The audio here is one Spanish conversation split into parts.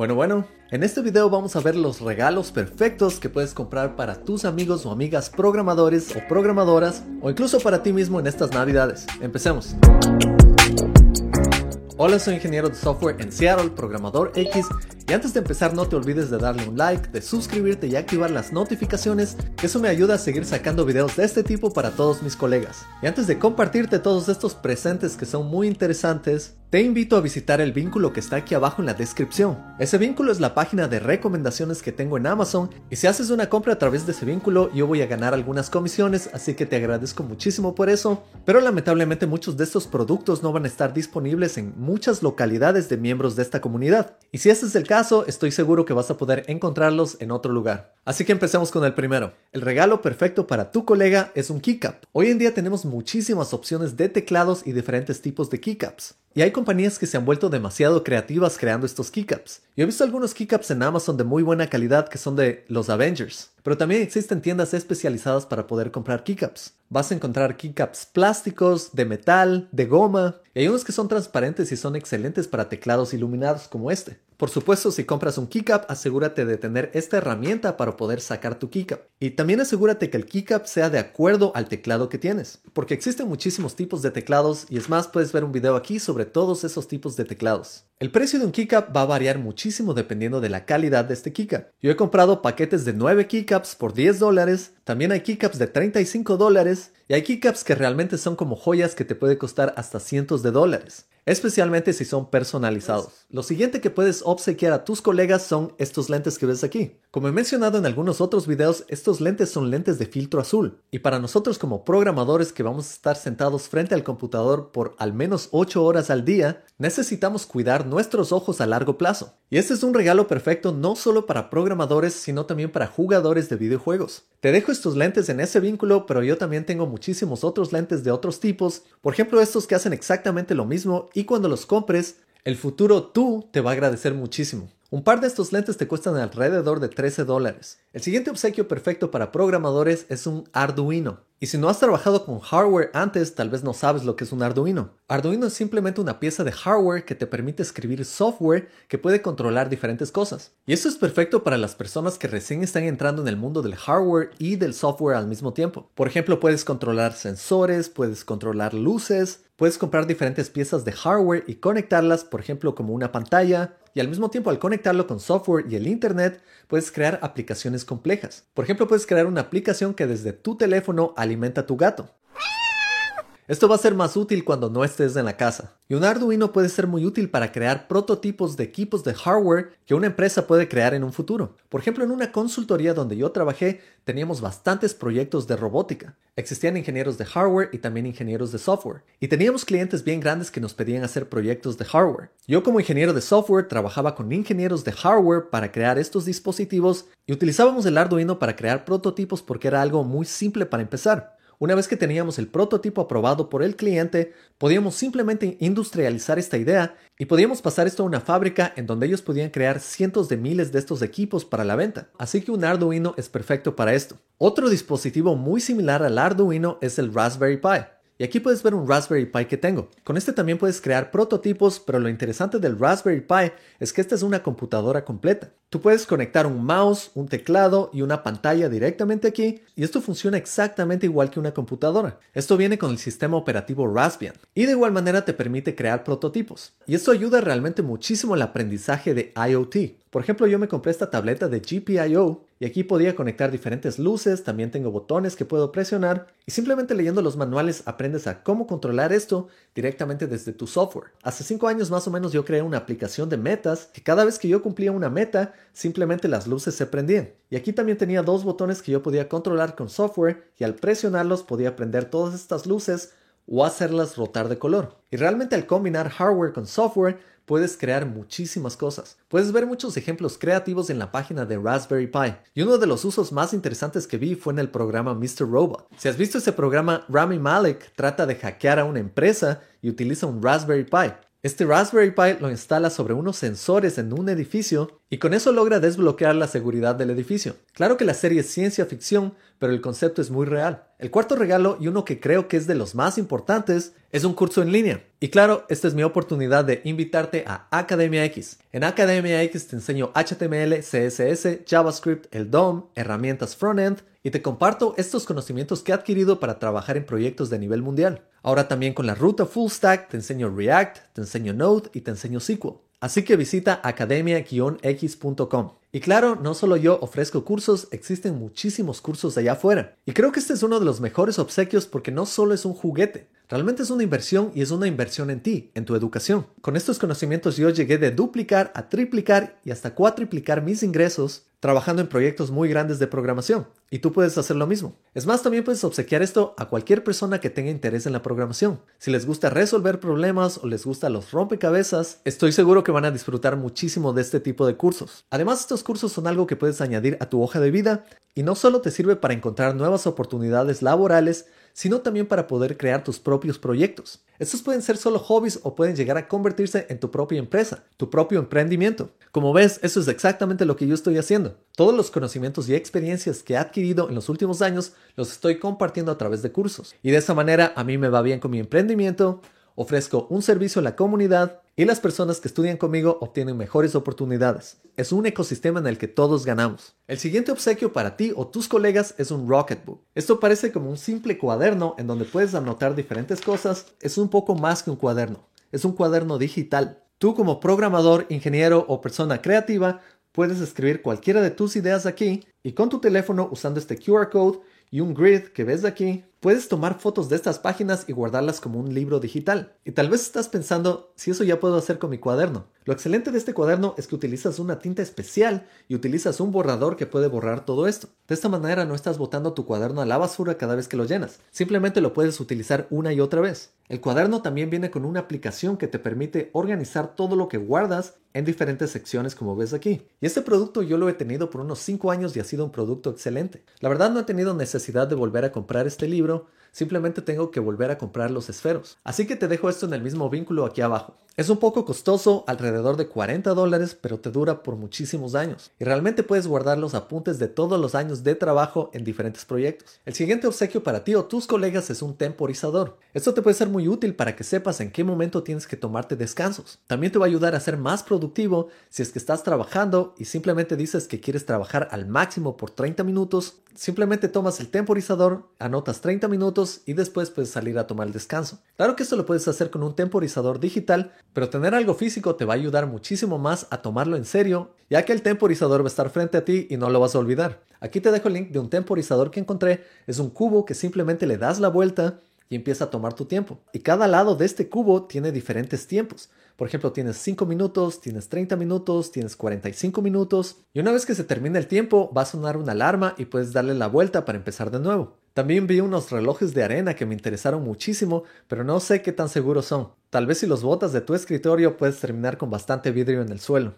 Bueno, bueno, en este video vamos a ver los regalos perfectos que puedes comprar para tus amigos o amigas programadores o programadoras o incluso para ti mismo en estas navidades. Empecemos. Hola, soy ingeniero de software en Seattle, programador X, y antes de empezar no te olvides de darle un like, de suscribirte y activar las notificaciones, que eso me ayuda a seguir sacando videos de este tipo para todos mis colegas. Y antes de compartirte todos estos presentes que son muy interesantes, te invito a visitar el vínculo que está aquí abajo en la descripción. Ese vínculo es la página de recomendaciones que tengo en Amazon y si haces una compra a través de ese vínculo yo voy a ganar algunas comisiones, así que te agradezco muchísimo por eso, pero lamentablemente muchos de estos productos no van a estar disponibles en muchas localidades de miembros de esta comunidad. Y si ese es el caso, estoy seguro que vas a poder encontrarlos en otro lugar. Así que empecemos con el primero. El regalo perfecto para tu colega es un keycap. Hoy en día tenemos muchísimas opciones de teclados y diferentes tipos de keycaps. Y hay compañías que se han vuelto demasiado creativas creando estos keycaps. Yo he visto algunos keycaps en Amazon de muy buena calidad que son de los Avengers, pero también existen tiendas especializadas para poder comprar keycaps. Vas a encontrar keycaps plásticos, de metal, de goma, y hay unos que son transparentes y son excelentes para teclados iluminados como este. Por supuesto, si compras un keycap, asegúrate de tener esta herramienta para poder sacar tu keycap. Y también asegúrate que el keycap sea de acuerdo al teclado que tienes, porque existen muchísimos tipos de teclados y es más, puedes ver un video aquí sobre todos esos tipos de teclados. El precio de un keycap va a variar muchísimo dependiendo de la calidad de este keycap. Yo he comprado paquetes de 9 keycaps por 10 dólares, también hay keycaps de 35 dólares y hay keycaps que realmente son como joyas que te puede costar hasta cientos de dólares especialmente si son personalizados. Lo siguiente que puedes obsequiar a tus colegas son estos lentes que ves aquí. Como he mencionado en algunos otros videos, estos lentes son lentes de filtro azul. Y para nosotros como programadores que vamos a estar sentados frente al computador por al menos 8 horas al día, necesitamos cuidar nuestros ojos a largo plazo. Y este es un regalo perfecto no solo para programadores, sino también para jugadores de videojuegos. Te dejo estos lentes en ese vínculo, pero yo también tengo muchísimos otros lentes de otros tipos, por ejemplo estos que hacen exactamente lo mismo y cuando los compres, el futuro tú te va a agradecer muchísimo. Un par de estos lentes te cuestan alrededor de 13 dólares. El siguiente obsequio perfecto para programadores es un Arduino. Y si no has trabajado con hardware antes, tal vez no sabes lo que es un Arduino. Arduino es simplemente una pieza de hardware que te permite escribir software que puede controlar diferentes cosas. Y eso es perfecto para las personas que recién están entrando en el mundo del hardware y del software al mismo tiempo. Por ejemplo, puedes controlar sensores, puedes controlar luces, puedes comprar diferentes piezas de hardware y conectarlas, por ejemplo, como una pantalla, y al mismo tiempo al conectarlo con software y el Internet puedes crear aplicaciones complejas. Por ejemplo, puedes crear una aplicación que desde tu teléfono alimenta tu gato. Esto va a ser más útil cuando no estés en la casa. Y un Arduino puede ser muy útil para crear prototipos de equipos de hardware que una empresa puede crear en un futuro. Por ejemplo, en una consultoría donde yo trabajé, teníamos bastantes proyectos de robótica. Existían ingenieros de hardware y también ingenieros de software. Y teníamos clientes bien grandes que nos pedían hacer proyectos de hardware. Yo como ingeniero de software trabajaba con ingenieros de hardware para crear estos dispositivos y utilizábamos el Arduino para crear prototipos porque era algo muy simple para empezar. Una vez que teníamos el prototipo aprobado por el cliente, podíamos simplemente industrializar esta idea y podíamos pasar esto a una fábrica en donde ellos podían crear cientos de miles de estos equipos para la venta. Así que un Arduino es perfecto para esto. Otro dispositivo muy similar al Arduino es el Raspberry Pi. Y aquí puedes ver un Raspberry Pi que tengo. Con este también puedes crear prototipos, pero lo interesante del Raspberry Pi es que esta es una computadora completa. Tú puedes conectar un mouse, un teclado y una pantalla directamente aquí y esto funciona exactamente igual que una computadora. Esto viene con el sistema operativo Raspbian y de igual manera te permite crear prototipos. Y esto ayuda realmente muchísimo al aprendizaje de IoT. Por ejemplo, yo me compré esta tableta de GPIO y aquí podía conectar diferentes luces, también tengo botones que puedo presionar y simplemente leyendo los manuales aprendes a cómo controlar esto directamente desde tu software. Hace 5 años más o menos yo creé una aplicación de metas que cada vez que yo cumplía una meta, simplemente las luces se prendían. Y aquí también tenía dos botones que yo podía controlar con software y al presionarlos podía prender todas estas luces o hacerlas rotar de color. Y realmente al combinar hardware con software puedes crear muchísimas cosas. Puedes ver muchos ejemplos creativos en la página de Raspberry Pi. Y uno de los usos más interesantes que vi fue en el programa Mr. Robot. Si has visto ese programa, Rami Malek trata de hackear a una empresa y utiliza un Raspberry Pi. Este Raspberry Pi lo instala sobre unos sensores en un edificio y con eso logra desbloquear la seguridad del edificio. Claro que la serie es ciencia ficción, pero el concepto es muy real. El cuarto regalo, y uno que creo que es de los más importantes, es un curso en línea. Y claro, esta es mi oportunidad de invitarte a Academia X. En Academia X te enseño HTML, CSS, JavaScript, el DOM, herramientas frontend y te comparto estos conocimientos que he adquirido para trabajar en proyectos de nivel mundial. Ahora también con la ruta Full Stack te enseño React, te enseño Node y te enseño SQL. Así que visita academia-x.com. Y claro, no solo yo ofrezco cursos, existen muchísimos cursos allá afuera. Y creo que este es uno de los mejores obsequios porque no solo es un juguete, realmente es una inversión y es una inversión en ti, en tu educación. Con estos conocimientos yo llegué de duplicar a triplicar y hasta cuatriplicar mis ingresos trabajando en proyectos muy grandes de programación. Y tú puedes hacer lo mismo. Es más, también puedes obsequiar esto a cualquier persona que tenga interés en la programación. Si les gusta resolver problemas o les gusta los rompecabezas, estoy seguro que van a disfrutar muchísimo de este tipo de cursos. Además, estos cursos son algo que puedes añadir a tu hoja de vida y no solo te sirve para encontrar nuevas oportunidades laborales, sino también para poder crear tus propios proyectos. Estos pueden ser solo hobbies o pueden llegar a convertirse en tu propia empresa, tu propio emprendimiento. Como ves, eso es exactamente lo que yo estoy haciendo. Todos los conocimientos y experiencias que he adquirido en los últimos años los estoy compartiendo a través de cursos. Y de esa manera a mí me va bien con mi emprendimiento, ofrezco un servicio a la comunidad y las personas que estudian conmigo obtienen mejores oportunidades. Es un ecosistema en el que todos ganamos. El siguiente obsequio para ti o tus colegas es un Rocketbook. Esto parece como un simple cuaderno en donde puedes anotar diferentes cosas. Es un poco más que un cuaderno. Es un cuaderno digital. Tú como programador, ingeniero o persona creativa puedes escribir cualquiera de tus ideas aquí y con tu teléfono usando este QR code y un grid que ves aquí, puedes tomar fotos de estas páginas y guardarlas como un libro digital. Y tal vez estás pensando si eso ya puedo hacer con mi cuaderno. Lo excelente de este cuaderno es que utilizas una tinta especial y utilizas un borrador que puede borrar todo esto. De esta manera no estás botando tu cuaderno a la basura cada vez que lo llenas. Simplemente lo puedes utilizar una y otra vez. El cuaderno también viene con una aplicación que te permite organizar todo lo que guardas en diferentes secciones como ves aquí. Y este producto yo lo he tenido por unos 5 años y ha sido un producto excelente. La verdad no he tenido necesidad de volver a comprar este libro, número simplemente tengo que volver a comprar los esferos. Así que te dejo esto en el mismo vínculo aquí abajo. Es un poco costoso, alrededor de 40 dólares, pero te dura por muchísimos años. Y realmente puedes guardar los apuntes de todos los años de trabajo en diferentes proyectos. El siguiente obsequio para ti o tus colegas es un temporizador. Esto te puede ser muy útil para que sepas en qué momento tienes que tomarte descansos. También te va a ayudar a ser más productivo si es que estás trabajando y simplemente dices que quieres trabajar al máximo por 30 minutos. Simplemente tomas el temporizador, anotas 30 y después puedes salir a tomar el descanso. Claro que esto lo puedes hacer con un temporizador digital, pero tener algo físico te va a ayudar muchísimo más a tomarlo en serio, ya que el temporizador va a estar frente a ti y no lo vas a olvidar. Aquí te dejo el link de un temporizador que encontré. Es un cubo que simplemente le das la vuelta y empieza a tomar tu tiempo. Y cada lado de este cubo tiene diferentes tiempos. Por ejemplo, tienes 5 minutos, tienes 30 minutos, tienes 45 minutos. Y una vez que se termine el tiempo, va a sonar una alarma y puedes darle la vuelta para empezar de nuevo. También vi unos relojes de arena que me interesaron muchísimo, pero no sé qué tan seguros son. Tal vez si los botas de tu escritorio puedes terminar con bastante vidrio en el suelo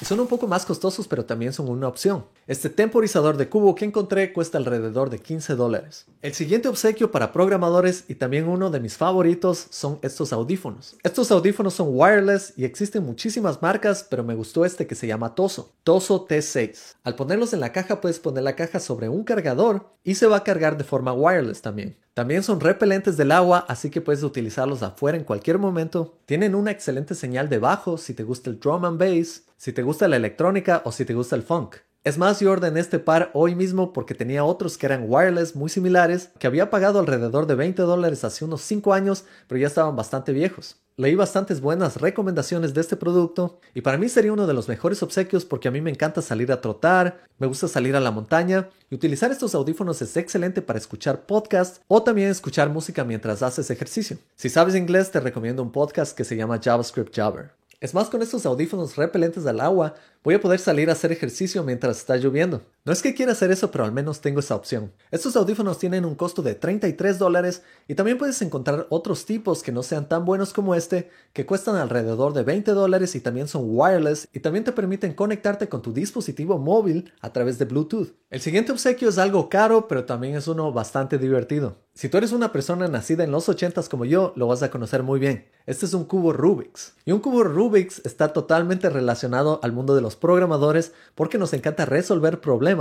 y son un poco más costosos pero también son una opción. Este temporizador de cubo que encontré cuesta alrededor de 15 dólares. El siguiente obsequio para programadores y también uno de mis favoritos son estos audífonos. Estos audífonos son wireless y existen muchísimas marcas pero me gustó este que se llama Toso, Toso T6. Al ponerlos en la caja puedes poner la caja sobre un cargador y se va a cargar de forma wireless también. También son repelentes del agua, así que puedes utilizarlos afuera en cualquier momento. Tienen una excelente señal de bajo si te gusta el drum and bass, si te gusta la electrónica o si te gusta el funk. Es más, yo ordené este par hoy mismo porque tenía otros que eran wireless muy similares, que había pagado alrededor de 20 dólares hace unos 5 años, pero ya estaban bastante viejos. Leí bastantes buenas recomendaciones de este producto y para mí sería uno de los mejores obsequios porque a mí me encanta salir a trotar, me gusta salir a la montaña y utilizar estos audífonos es excelente para escuchar podcasts o también escuchar música mientras haces ejercicio. Si sabes inglés te recomiendo un podcast que se llama JavaScript Jabber. Es más, con estos audífonos repelentes al agua, voy a poder salir a hacer ejercicio mientras está lloviendo. No es que quiera hacer eso, pero al menos tengo esa opción. Estos audífonos tienen un costo de 33 dólares y también puedes encontrar otros tipos que no sean tan buenos como este, que cuestan alrededor de 20 dólares y también son wireless y también te permiten conectarte con tu dispositivo móvil a través de Bluetooth. El siguiente obsequio es algo caro, pero también es uno bastante divertido. Si tú eres una persona nacida en los 80s como yo, lo vas a conocer muy bien. Este es un cubo Rubik's. Y un cubo Rubik's está totalmente relacionado al mundo de los programadores porque nos encanta resolver problemas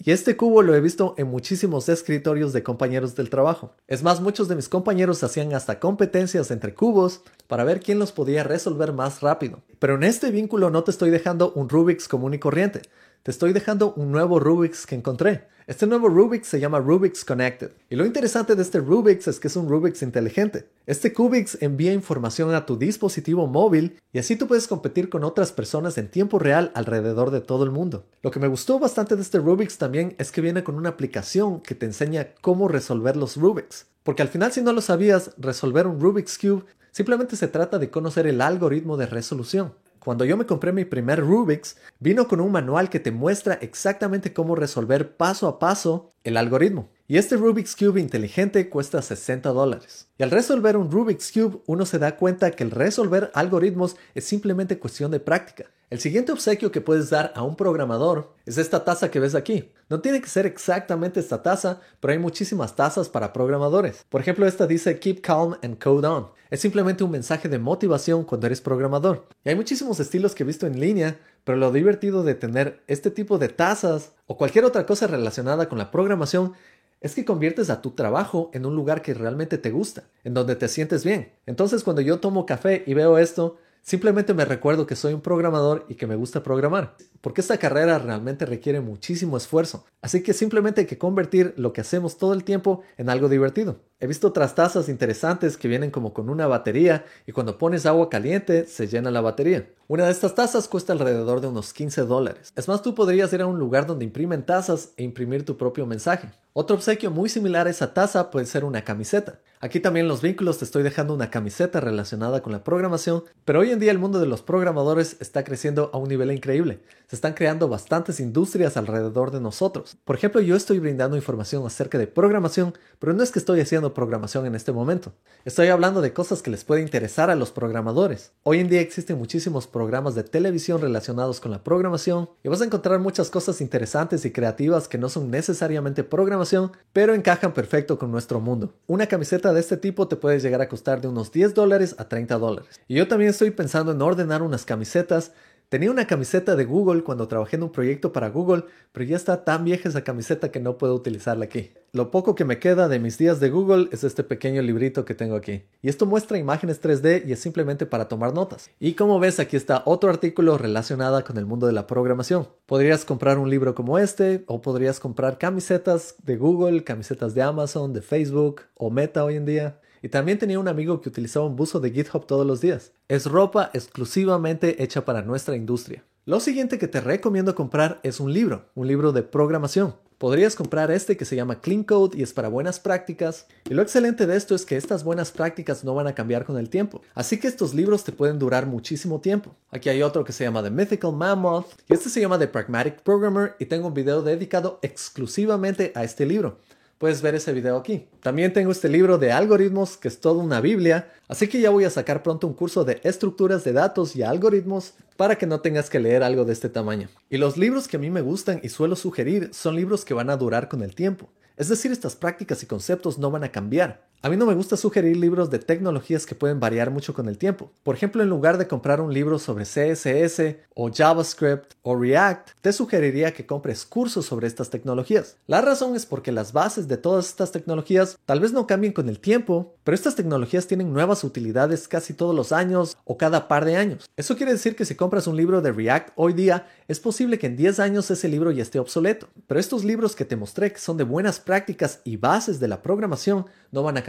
y este cubo lo he visto en muchísimos escritorios de compañeros del trabajo. Es más, muchos de mis compañeros hacían hasta competencias entre cubos para ver quién los podía resolver más rápido. Pero en este vínculo no te estoy dejando un Rubik's común y corriente, te estoy dejando un nuevo Rubik's que encontré. Este nuevo Rubik's se llama Rubik's Connected. Y lo interesante de este Rubik's es que es un Rubik's inteligente. Este Cubix envía información a tu dispositivo móvil y así tú puedes competir con otras personas en tiempo real alrededor de todo el mundo. Lo que me gustó bastante de este Rubik's también es que viene con una aplicación que te enseña cómo resolver los Rubik's. Porque al final si no lo sabías, resolver un Rubik's Cube simplemente se trata de conocer el algoritmo de resolución. Cuando yo me compré mi primer Rubik's, vino con un manual que te muestra exactamente cómo resolver paso a paso el algoritmo. Y este Rubik's Cube inteligente cuesta 60 dólares. Y al resolver un Rubik's Cube, uno se da cuenta que el resolver algoritmos es simplemente cuestión de práctica. El siguiente obsequio que puedes dar a un programador es esta taza que ves aquí. No tiene que ser exactamente esta taza, pero hay muchísimas tazas para programadores. Por ejemplo, esta dice Keep Calm and Code On. Es simplemente un mensaje de motivación cuando eres programador. Y hay muchísimos estilos que he visto en línea, pero lo divertido de tener este tipo de tazas o cualquier otra cosa relacionada con la programación es que conviertes a tu trabajo en un lugar que realmente te gusta, en donde te sientes bien. Entonces cuando yo tomo café y veo esto, Simplemente me recuerdo que soy un programador y que me gusta programar, porque esta carrera realmente requiere muchísimo esfuerzo. Así que simplemente hay que convertir lo que hacemos todo el tiempo en algo divertido. He visto otras tazas interesantes que vienen como con una batería y cuando pones agua caliente se llena la batería. Una de estas tazas cuesta alrededor de unos 15 dólares. Es más, tú podrías ir a un lugar donde imprimen tazas e imprimir tu propio mensaje. Otro obsequio muy similar a esa taza puede ser una camiseta. Aquí también los vínculos te estoy dejando una camiseta relacionada con la programación, pero hoy en día el mundo de los programadores está creciendo a un nivel increíble. Se están creando bastantes industrias alrededor de nosotros. Por ejemplo, yo estoy brindando información acerca de programación, pero no es que estoy haciendo programación en este momento. Estoy hablando de cosas que les puede interesar a los programadores. Hoy en día existen muchísimos programas de televisión relacionados con la programación y vas a encontrar muchas cosas interesantes y creativas que no son necesariamente programación, pero encajan perfecto con nuestro mundo. Una camiseta de este tipo te puede llegar a costar de unos 10 dólares a 30 dólares. Y yo también estoy pensando en ordenar unas camisetas Tenía una camiseta de Google cuando trabajé en un proyecto para Google, pero ya está tan vieja esa camiseta que no puedo utilizarla aquí. Lo poco que me queda de mis días de Google es este pequeño librito que tengo aquí. Y esto muestra imágenes 3D y es simplemente para tomar notas. Y como ves aquí está otro artículo relacionado con el mundo de la programación. Podrías comprar un libro como este o podrías comprar camisetas de Google, camisetas de Amazon, de Facebook o Meta hoy en día. Y también tenía un amigo que utilizaba un buzo de GitHub todos los días. Es ropa exclusivamente hecha para nuestra industria. Lo siguiente que te recomiendo comprar es un libro, un libro de programación. Podrías comprar este que se llama Clean Code y es para buenas prácticas. Y lo excelente de esto es que estas buenas prácticas no van a cambiar con el tiempo. Así que estos libros te pueden durar muchísimo tiempo. Aquí hay otro que se llama The Mythical Mammoth y este se llama The Pragmatic Programmer y tengo un video dedicado exclusivamente a este libro puedes ver ese video aquí. También tengo este libro de algoritmos que es toda una Biblia, así que ya voy a sacar pronto un curso de estructuras de datos y algoritmos para que no tengas que leer algo de este tamaño. Y los libros que a mí me gustan y suelo sugerir son libros que van a durar con el tiempo. Es decir, estas prácticas y conceptos no van a cambiar. A mí no me gusta sugerir libros de tecnologías que pueden variar mucho con el tiempo. Por ejemplo, en lugar de comprar un libro sobre CSS o JavaScript o React, te sugeriría que compres cursos sobre estas tecnologías. La razón es porque las bases de todas estas tecnologías tal vez no cambien con el tiempo, pero estas tecnologías tienen nuevas utilidades casi todos los años o cada par de años. Eso quiere decir que si compras un libro de React hoy día, es posible que en 10 años ese libro ya esté obsoleto. Pero estos libros que te mostré que son de buenas prácticas y bases de la programación no van a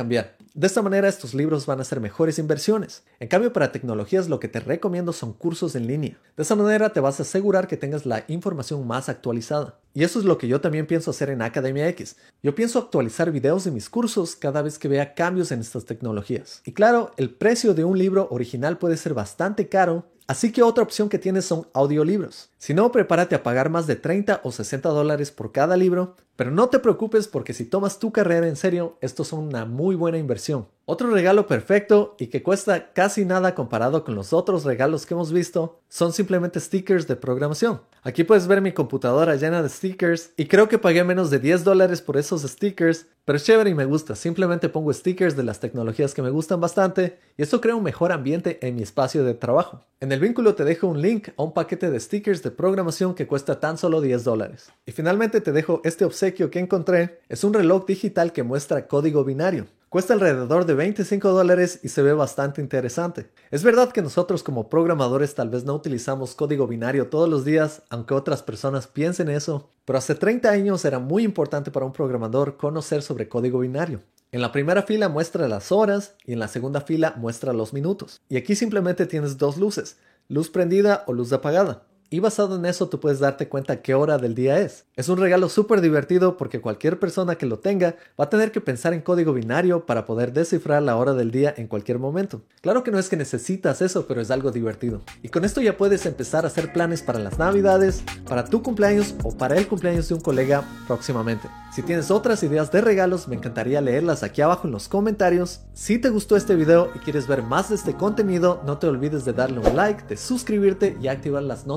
De esta manera estos libros van a ser mejores inversiones. En cambio para tecnologías lo que te recomiendo son cursos en línea. De esta manera te vas a asegurar que tengas la información más actualizada. Y eso es lo que yo también pienso hacer en Academia X. Yo pienso actualizar videos de mis cursos cada vez que vea cambios en estas tecnologías. Y claro, el precio de un libro original puede ser bastante caro Así que otra opción que tienes son audiolibros. Si no, prepárate a pagar más de 30 o 60 dólares por cada libro, pero no te preocupes porque si tomas tu carrera en serio, estos son una muy buena inversión. Otro regalo perfecto y que cuesta casi nada comparado con los otros regalos que hemos visto son simplemente stickers de programación. Aquí puedes ver mi computadora llena de stickers y creo que pagué menos de 10 dólares por esos stickers, pero es chévere y me gusta. Simplemente pongo stickers de las tecnologías que me gustan bastante y esto crea un mejor ambiente en mi espacio de trabajo. En el vínculo te dejo un link a un paquete de stickers de programación que cuesta tan solo 10 dólares. Y finalmente te dejo este obsequio que encontré. Es un reloj digital que muestra código binario. Cuesta alrededor de 25 dólares y se ve bastante interesante. Es verdad que nosotros como programadores tal vez no utilizamos código binario todos los días, aunque otras personas piensen eso, pero hace 30 años era muy importante para un programador conocer sobre código binario. En la primera fila muestra las horas y en la segunda fila muestra los minutos. Y aquí simplemente tienes dos luces, luz prendida o luz apagada y basado en eso tú puedes darte cuenta qué hora del día es. Es un regalo súper divertido porque cualquier persona que lo tenga va a tener que pensar en código binario para poder descifrar la hora del día en cualquier momento. Claro que no es que necesitas eso, pero es algo divertido. Y con esto ya puedes empezar a hacer planes para las navidades, para tu cumpleaños o para el cumpleaños de un colega próximamente. Si tienes otras ideas de regalos, me encantaría leerlas aquí abajo en los comentarios. Si te gustó este video y quieres ver más de este contenido, no te olvides de darle un like, de suscribirte y activar las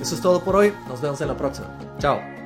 Eso es todo por hoy, nos vemos en la próxima. Chao.